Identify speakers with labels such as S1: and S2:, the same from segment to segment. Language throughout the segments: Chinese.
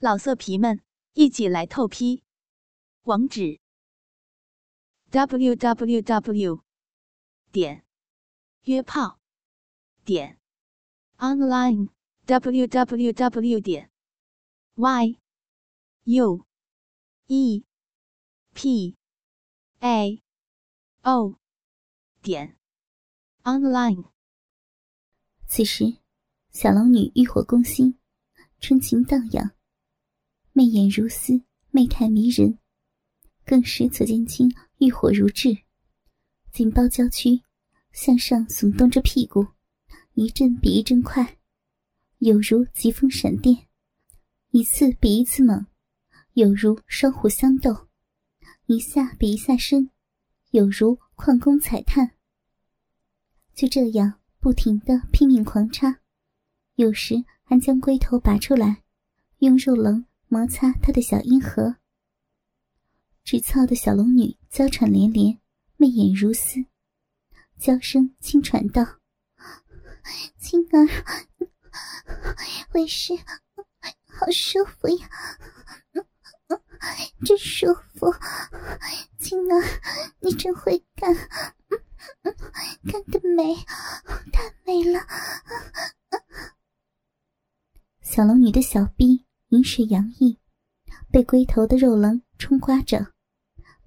S1: 老色皮们，一起来透批！网址：w w w 点约炮点 online w w w 点 y u e p a o 点 online。
S2: 此时，小龙女欲火攻心，春情荡漾。媚眼如丝，媚态迷人，更使左剑清欲火如炙。紧抱娇躯，向上耸动着屁股，一阵比一阵快，有如疾风闪电；一次比一次猛，有如双虎相斗；一下比一下深，有如矿工踩炭。就这样不停的拼命狂插，有时还将龟头拔出来，用肉棱。摩擦他的小阴核，直操的小龙女娇喘连连，媚眼如丝，娇声轻喘道：“ 青儿，为师好舒服呀，真舒服！青儿，你真会干，干得美，太美了！”小龙女的小臂。饮水洋溢，被龟头的肉棱冲刮着，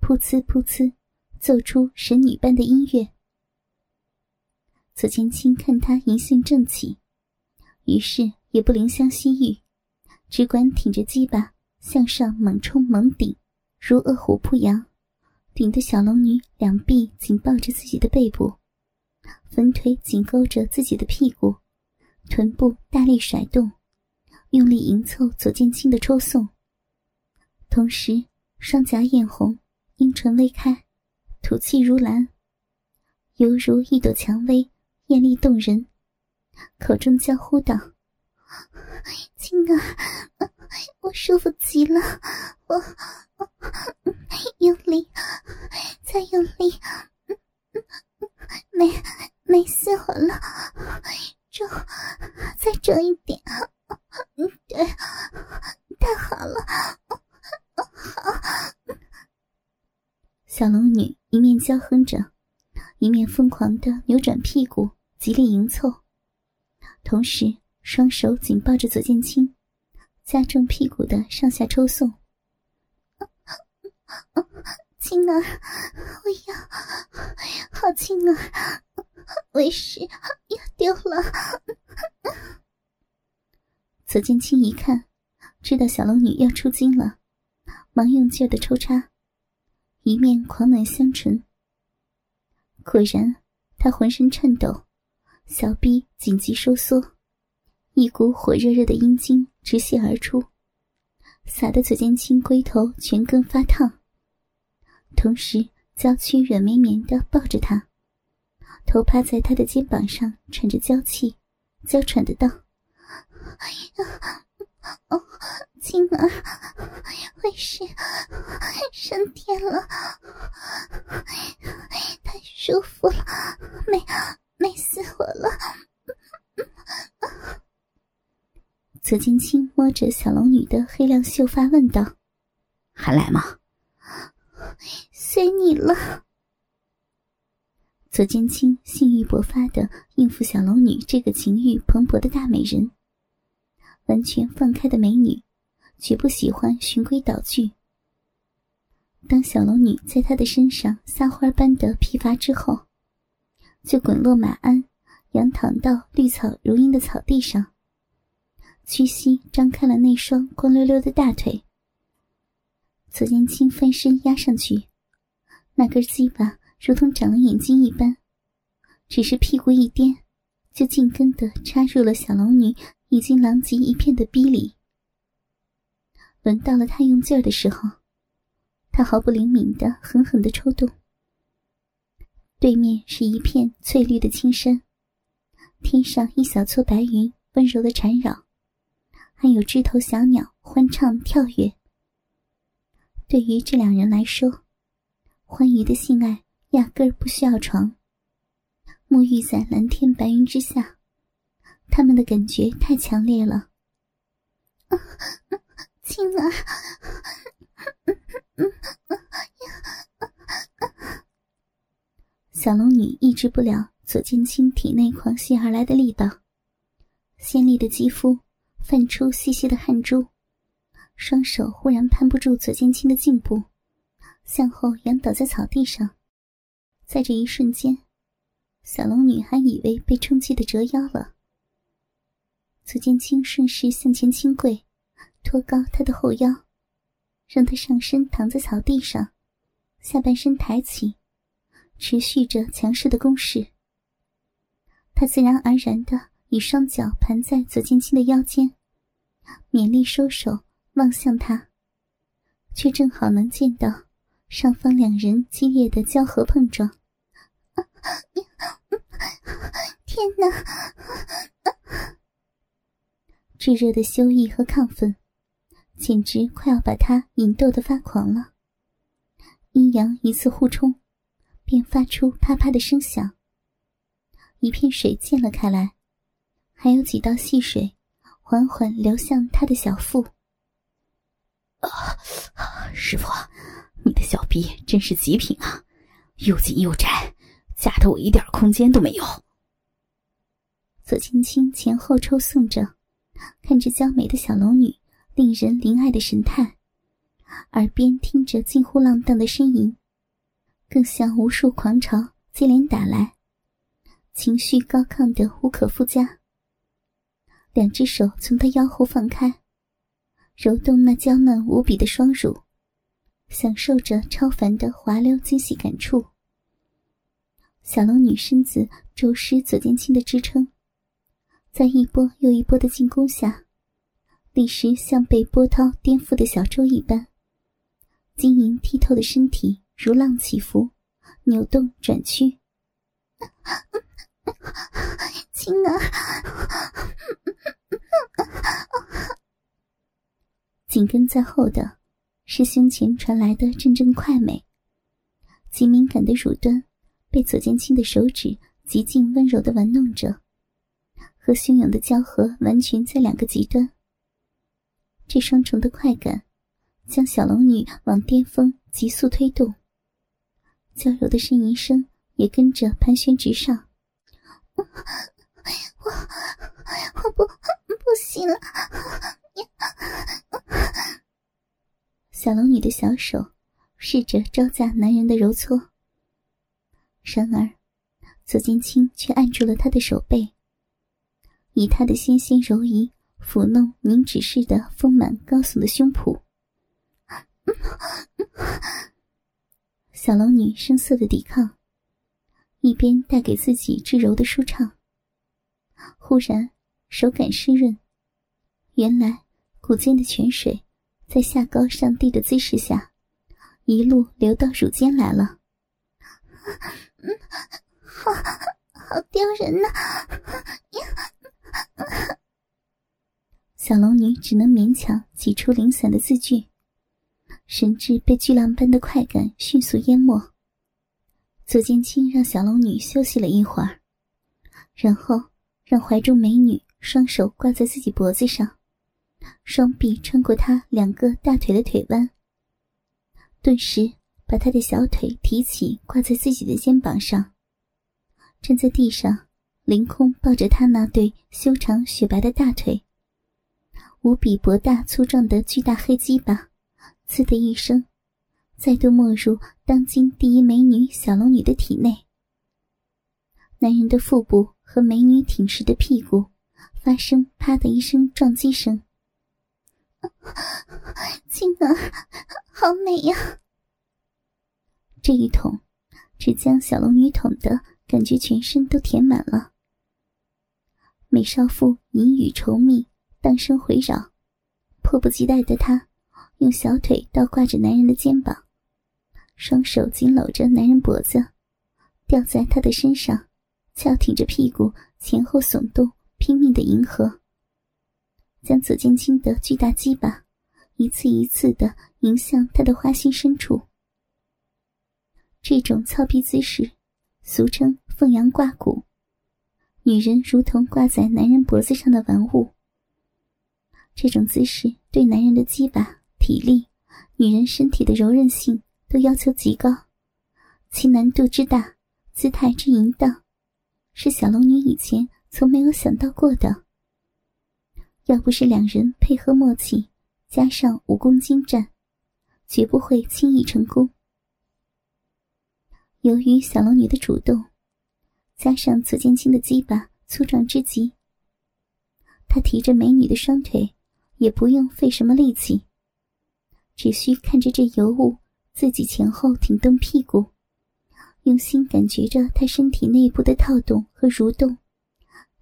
S2: 噗呲噗呲，奏出神女般的音乐。左剑清看他淫性正起，于是也不怜香惜玉，只管挺着鸡巴向上猛冲猛顶，如饿虎扑羊，顶得小龙女两臂紧抱着自己的背部，粉腿紧勾着自己的屁股，臀部大力甩动。用力迎凑左剑清的抽送，同时双颊艳红，阴唇微开，吐气如兰，犹如一朵蔷薇，艳丽动人。口中娇呼道：“青儿，我舒服极了，我用力，再用力，没，没死我了，重，再重一点。”对，太好了，好！小龙女一面娇哼着，一面疯狂的扭转屁股，极力迎凑，同时双手紧抱着左剑清，加重屁股的上下抽送。青儿，我要，好青儿，为师要丢了。左剑清一看，知道小龙女要出京了，忙用劲的抽插，一面狂吻香唇。果然，他浑身颤抖，小臂紧急收缩，一股火热热的阴茎直泻而出，洒得左剑清龟头全根发烫。同时，娇躯软绵绵的抱着他，头趴在他的肩膀上，喘着娇气，娇喘的道。哎呀，哦，青儿，为师升天了，太舒服了，美美死我了！左剑清摸着小龙女的黑亮秀发，问道：“
S3: 还来吗？”“
S2: 随你了。”左剑清性欲勃发的应付小龙女这个情欲蓬勃的大美人。完全放开的美女，绝不喜欢循规蹈矩。当小龙女在他的身上撒花般的疲乏之后，就滚落马鞍，仰躺到绿草如茵的草地上，屈膝张开了那双光溜溜的大腿。左剑清翻身压上去，那根鸡巴如同长了眼睛一般，只是屁股一颠，就紧跟的插入了小龙女。已经狼藉一片的逼里，轮到了他用劲儿的时候，他毫不灵敏的狠狠的抽动。对面是一片翠绿的青山，天上一小撮白云温柔的缠绕，还有枝头小鸟欢唱跳跃。对于这两人来说，欢愉的性爱压根儿不需要床，沐浴在蓝天白云之下。他们的感觉太强烈了，儿。小龙女抑制不了左剑清体内狂泻而来的力道，鲜丽的肌肤泛出细细的汗珠，双手忽然攀不住左剑清的颈部，向后仰倒在草地上。在这一瞬间，小龙女还以为被冲击的折腰了。左剑清顺势向前倾跪，托高她的后腰，让她上身躺在草地上，下半身抬起。持续着强势的攻势，他自然而然的以双脚盘在左剑清的腰间，勉力收手望向他，却正好能见到上方两人激烈的交合碰撞。天哪！炙热的羞意和亢奋，简直快要把他引逗得发狂了。阴阳一次互冲。便发出啪啪的声响，一片水溅了开来，还有几道细水缓缓流向他的小腹。
S3: 啊，师傅，你的小臂真是极品啊，又紧又窄，夹得我一点空间都没有。
S2: 左青青前后抽送着，看着娇美的小龙女令人怜爱的神态，耳边听着近乎浪荡的呻吟。更像无数狂潮接连打来，情绪高亢的无可复加。两只手从他腰后放开，揉动那娇嫩无比的双乳，享受着超凡的滑溜惊喜感触。小龙女身子周失左剑清的支撑，在一波又一波的进攻下，立时像被波涛颠覆的小舟一般，晶莹剔透的身体。如浪起伏，扭动转曲。青儿，紧跟在后的是胸前传来的阵阵快美。极敏感的乳端被左剑清的手指极尽温柔的玩弄着，和汹涌的交合完全在两个极端。这双重的快感将小龙女往巅峰急速推动。娇柔的呻吟声也跟着盘旋直上，我我不不行了！小龙女的小手试着招架男人的揉搓，然而左剑清却按住了他的手背，以他的纤纤柔仪抚弄凝脂似的丰满高耸的胸脯。小龙女声色的抵抗，一边带给自己至柔的舒畅。忽然手感湿润，原来骨间的泉水在下高上低的姿势下，一路流到乳尖来了。好好丢人呐！小龙女只能勉强挤出零散的字句。神智被巨浪般的快感迅速淹没。左剑清让小龙女休息了一会儿，然后让怀中美女双手挂在自己脖子上，双臂穿过她两个大腿的腿弯，顿时把他的小腿提起挂在自己的肩膀上，站在地上凌空抱着他那对修长雪白的大腿，无比博大粗壮的巨大黑鸡巴。呲的一声，再度没入当今第一美女小龙女的体内。男人的腹部和美女挺实的屁股发生“啪”的一声撞击声。青儿，好美呀！这一捅，只将小龙女捅的感觉全身都填满了。美少妇淫语稠密，荡声回绕，迫不及待的她。用小腿倒挂着男人的肩膀，双手紧搂着男人脖子，吊在他的身上，翘挺着屁股前后耸动，拼命的迎合，将左剑清的巨大鸡巴一次一次的迎向他的花心深处。这种操逼姿势，俗称“凤阳挂骨”，女人如同挂在男人脖子上的玩物。这种姿势对男人的鸡巴。体力，女人身体的柔韧性都要求极高，其难度之大，姿态之淫荡，是小龙女以前从没有想到过的。要不是两人配合默契，加上武功精湛，绝不会轻易成功。由于小龙女的主动，加上左剑清的鸡巴粗壮之极，他提着美女的双腿，也不用费什么力气，只需看着这尤物自己前后挺动屁股，用心感觉着她身体内部的套动和蠕动。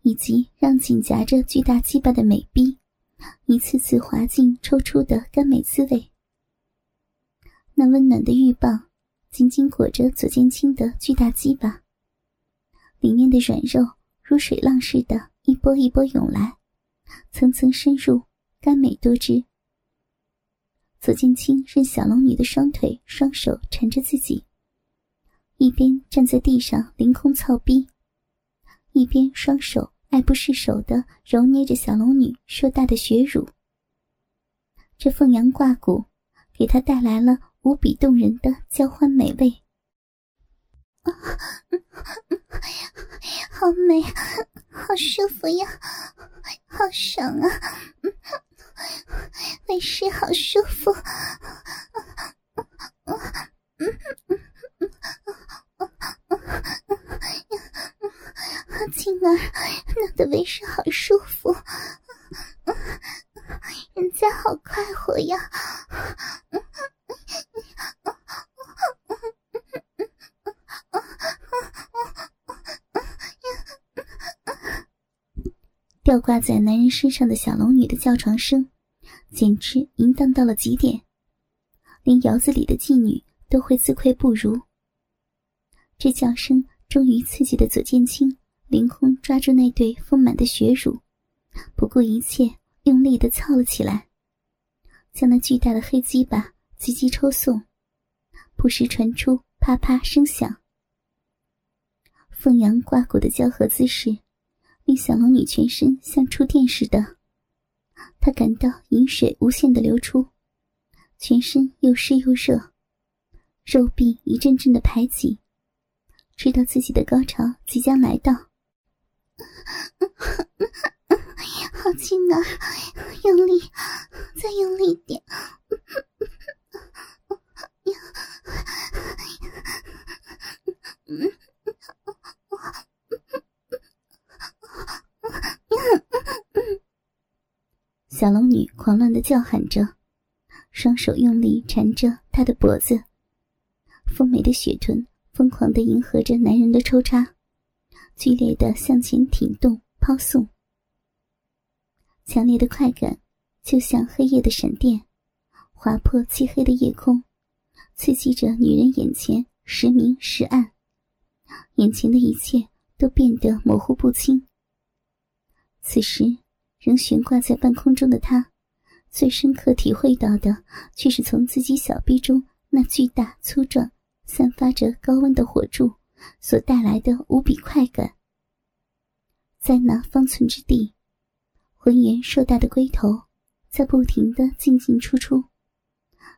S2: 以及让紧夹着巨大鸡巴的美臂一次次滑进抽出的甘美滋味。那温暖的浴棒紧紧裹着左剑清的巨大鸡巴，里面的软肉如水浪似的，一波一波涌来，层层深入，甘美多汁。左剑清任小龙女的双腿双手缠着自己，一边站在地上凌空操逼。一边双手爱不释手的揉捏着小龙女硕大的血乳，这凤阳挂骨给他带来了无比动人的交欢美味。好美，好舒服呀，好爽啊！为师好舒服。青儿，弄得为师好舒服，人家好快活呀！吊挂在男人身上的小龙女的叫床声，简直淫荡到了极点，连窑子里的妓女都会自愧不如。这叫声终于刺激的左剑清。凌空抓住那对丰满的血乳，不顾一切用力的操了起来，将那巨大的黑鸡巴急急抽送，不时传出啪啪声响。凤阳挂骨的交合姿势，令小龙女全身像触电似的，她感到饮水无限的流出，全身又湿又热，肉壁一阵阵的排挤，知道自己的高潮即将来到。好轻啊！用力，再用力点。小龙女狂乱的叫喊着，双手用力缠着他的脖子，丰美的雪臀疯狂的迎合着男人的抽插。剧烈的向前挺动、抛送，强烈的快感就像黑夜的闪电，划破漆黑的夜空，刺激着女人眼前时明时暗，眼前的一切都变得模糊不清。此时，仍悬挂在半空中的他，最深刻体会到的，却是从自己小臂中那巨大粗壮、散发着高温的火柱。所带来的无比快感，在那方寸之地，浑圆硕大的龟头在不停的进进出出，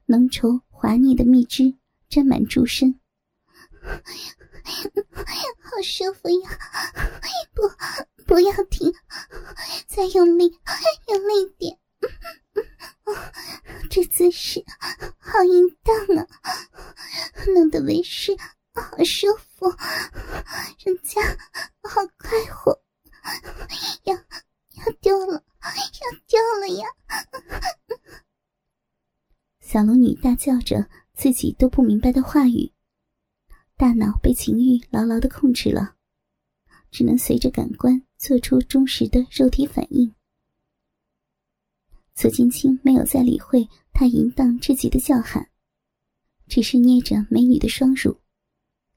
S2: 浓稠滑腻的蜜汁沾满柱身，好舒服呀！不，不要停，再用力，用力点，这姿势好淫荡啊，弄得为师。好舒服，人家好快活，要要丢了，要丢了呀！小龙女大叫着自己都不明白的话语，大脑被情欲牢牢的控制了，只能随着感官做出忠实的肉体反应。左金青没有再理会他淫荡至极的叫喊，只是捏着美女的双乳。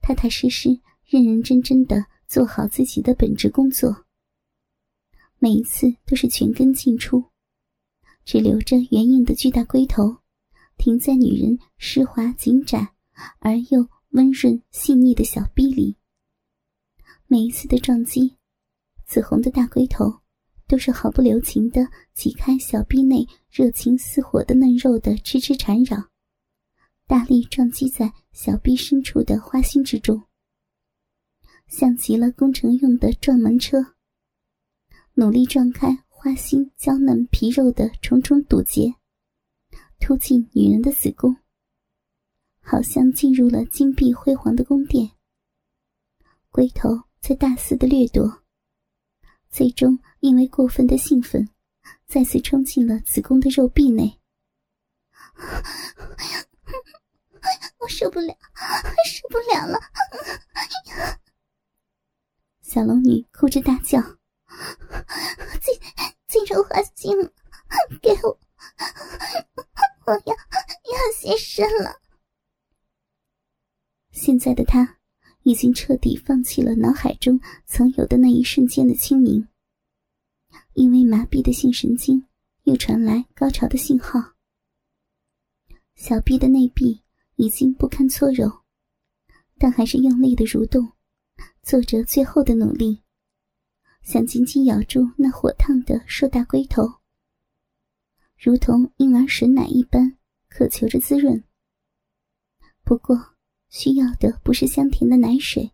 S2: 踏踏实实、认认真真的做好自己的本职工作。每一次都是全根进出，只留着圆硬的巨大龟头停在女人湿滑紧窄而又温润细腻的小臂里。每一次的撞击，紫红的大龟头都是毫不留情的挤开小臂内热情似火的嫩肉的痴痴缠绕，大力撞击在小臂深处的花心之中，像极了工程用的撞门车，努力撞开花心娇嫩皮肉的重重堵截，突进女人的子宫，好像进入了金碧辉煌的宫殿。龟头在大肆的掠夺，最终因为过分的兴奋，再次冲进了子宫的肉壁内。
S4: 我受不了，受不了了！
S2: 小龙女哭着大叫：“
S4: 进进入花心，给我！我要要牺牲了！”
S2: 现在的他。已经彻底放弃了脑海中曾有的那一瞬间的清明，因为麻痹的性神经又传来高潮的信号。小臂的内壁已经不堪搓揉，但还是用力的蠕动，做着最后的努力，想紧紧咬住那火烫的硕大龟头，如同婴儿吮奶一般，渴求着滋润。不过。需要的不是香甜的奶水，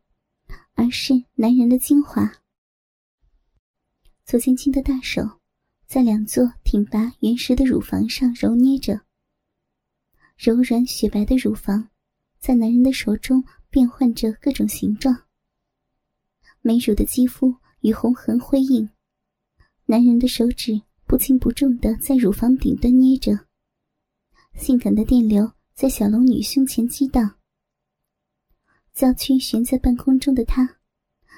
S2: 而是男人的精华。左青青的大手在两座挺拔原石的乳房上揉捏着，柔软雪白的乳房在男人的手中变换着各种形状。美乳的肌肤与红痕辉映，男人的手指不轻不重的在乳房顶端捏着，性感的电流在小龙女胸前激荡。娇躯悬在半空中的她，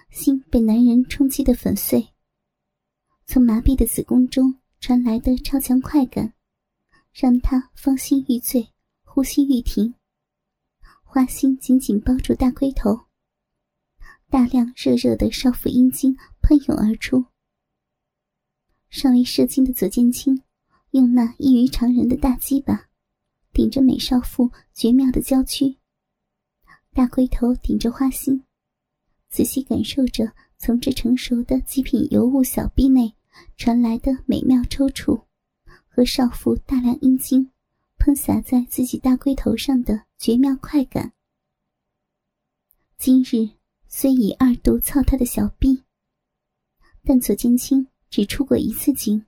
S2: 心被男人冲击的粉碎。从麻痹的子宫中传来的超强快感，让她芳心欲醉，呼吸欲停。花心紧紧包住大龟头，大量热热的少妇阴茎喷涌而出。尚未射精的左剑清，用那异于常人的大鸡巴，顶着美少妇绝妙的娇躯。大龟头顶着花心，仔细感受着从这成熟的极品尤物小臂内传来的美妙抽搐，和少妇大量阴茎喷洒在自己大龟头上的绝妙快感。今日虽已二度操他的小臂，但左剑清只出过一次经。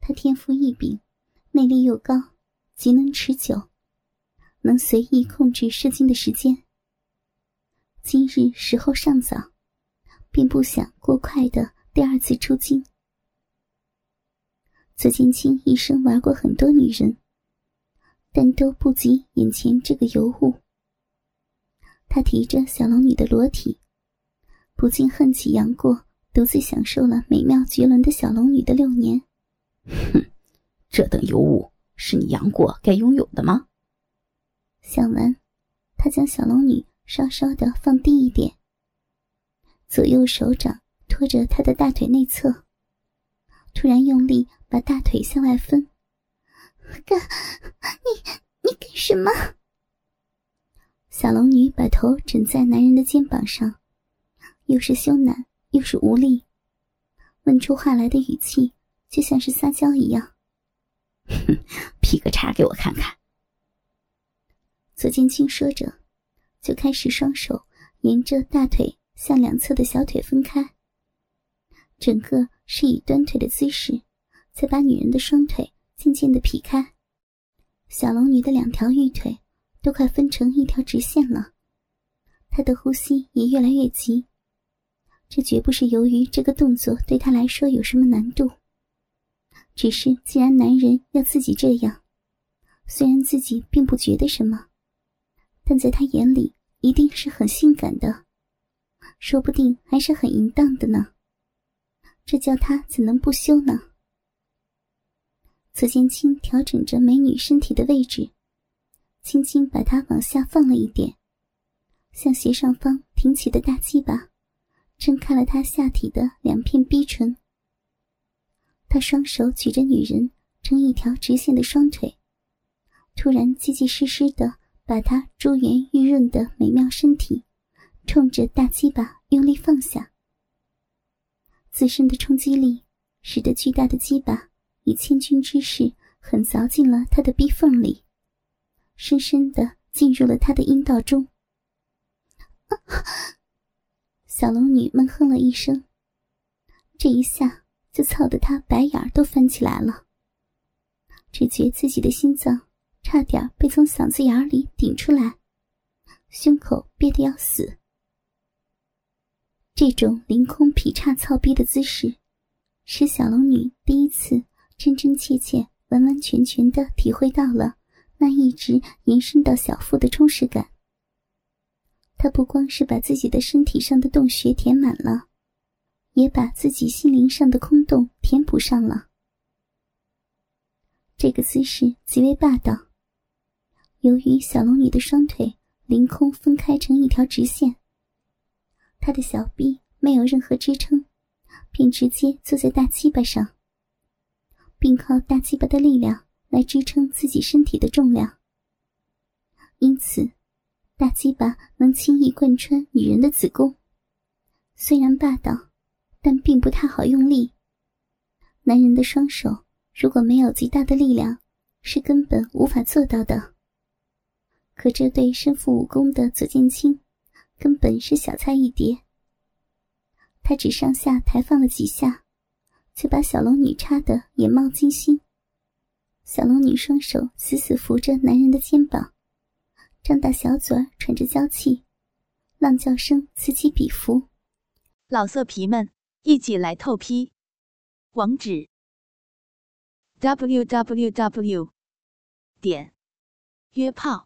S2: 他天赋异禀，内力又高，极能持久。能随意控制射精的时间。今日时候尚早，并不想过快的第二次出京。左剑青一生玩过很多女人，但都不及眼前这个尤物。他提着小龙女的裸体，不禁恨起杨过独自享受了美妙绝伦的小龙女的六年。
S3: 哼，这等尤物是你杨过该拥有的吗？
S2: 想完，他将小龙女稍稍的放低一点，左右手掌托着她的大腿内侧，突然用力把大腿向外分。
S4: 干，你你干什么？
S2: 小龙女把头枕在男人的肩膀上，又是羞赧又是无力，问出话来的语气就像是撒娇一样。
S3: 哼，劈个叉给我看看。
S2: 左剑青说着，就开始双手沿着大腿向两侧的小腿分开，整个是以端腿的姿势，在把女人的双腿渐渐的劈开。小龙女的两条玉腿都快分成一条直线了，她的呼吸也越来越急。这绝不是由于这个动作对她来说有什么难度，只是既然男人要自己这样，虽然自己并不觉得什么。但在他眼里，一定是很性感的，说不定还是很淫荡的呢。这叫他怎能不羞呢？左剑清调整着美女身体的位置，轻轻把她往下放了一点，向斜上方挺起的大鸡巴，撑开了她下体的两片逼唇。他双手举着女人成一条直线的双腿，突然结结实实的。把她珠圆玉润的美妙身体，冲着大鸡巴用力放下，自身的冲击力使得巨大的鸡巴以千钧之势狠凿进了他的逼缝里，深深的进入了他的阴道中。小龙女闷哼了一声，这一下就操得她白眼都翻起来了，只觉自己的心脏差点被从嗓子眼里顶出来，胸口憋得要死。这种凌空劈叉操逼的姿势，使小龙女第一次真真切切、完完全全的体会到了那一直延伸到小腹的充实感。他不光是把自己的身体上的洞穴填满了，也把自己心灵上的空洞填补上了。这个姿势极为霸道。由于小龙女的双腿凌空分开成一条直线，她的小臂没有任何支撑，便直接坐在大鸡巴上，并靠大鸡巴的力量来支撑自己身体的重量，因此。大鸡巴能轻易贯穿女人的子宫，虽然霸道，但并不太好用力。男人的双手如果没有极大的力量，是根本无法做到的。可这对身负武功的左剑清，根本是小菜一碟。他只上下抬放了几下，就把小龙女插得眼冒金星。小龙女双手死死扶着男人的肩膀。张大小嘴喘着娇气，浪叫声此起彼伏。
S1: 老色皮们，一起来透批！网址：w w w 点约炮